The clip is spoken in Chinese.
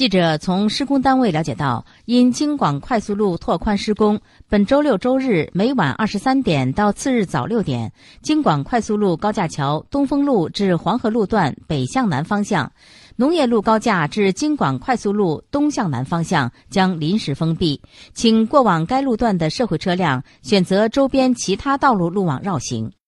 记者从施工单位了解到因京广快速路拓宽施工本周六周日每晚二十三点到次日早六点京广快速路高架桥东风路至黄河路段北向南方向农业路高架至京广快速路东向南方向将临时封闭。请过往该路段的社会车辆选择周边其他道路路网绕行。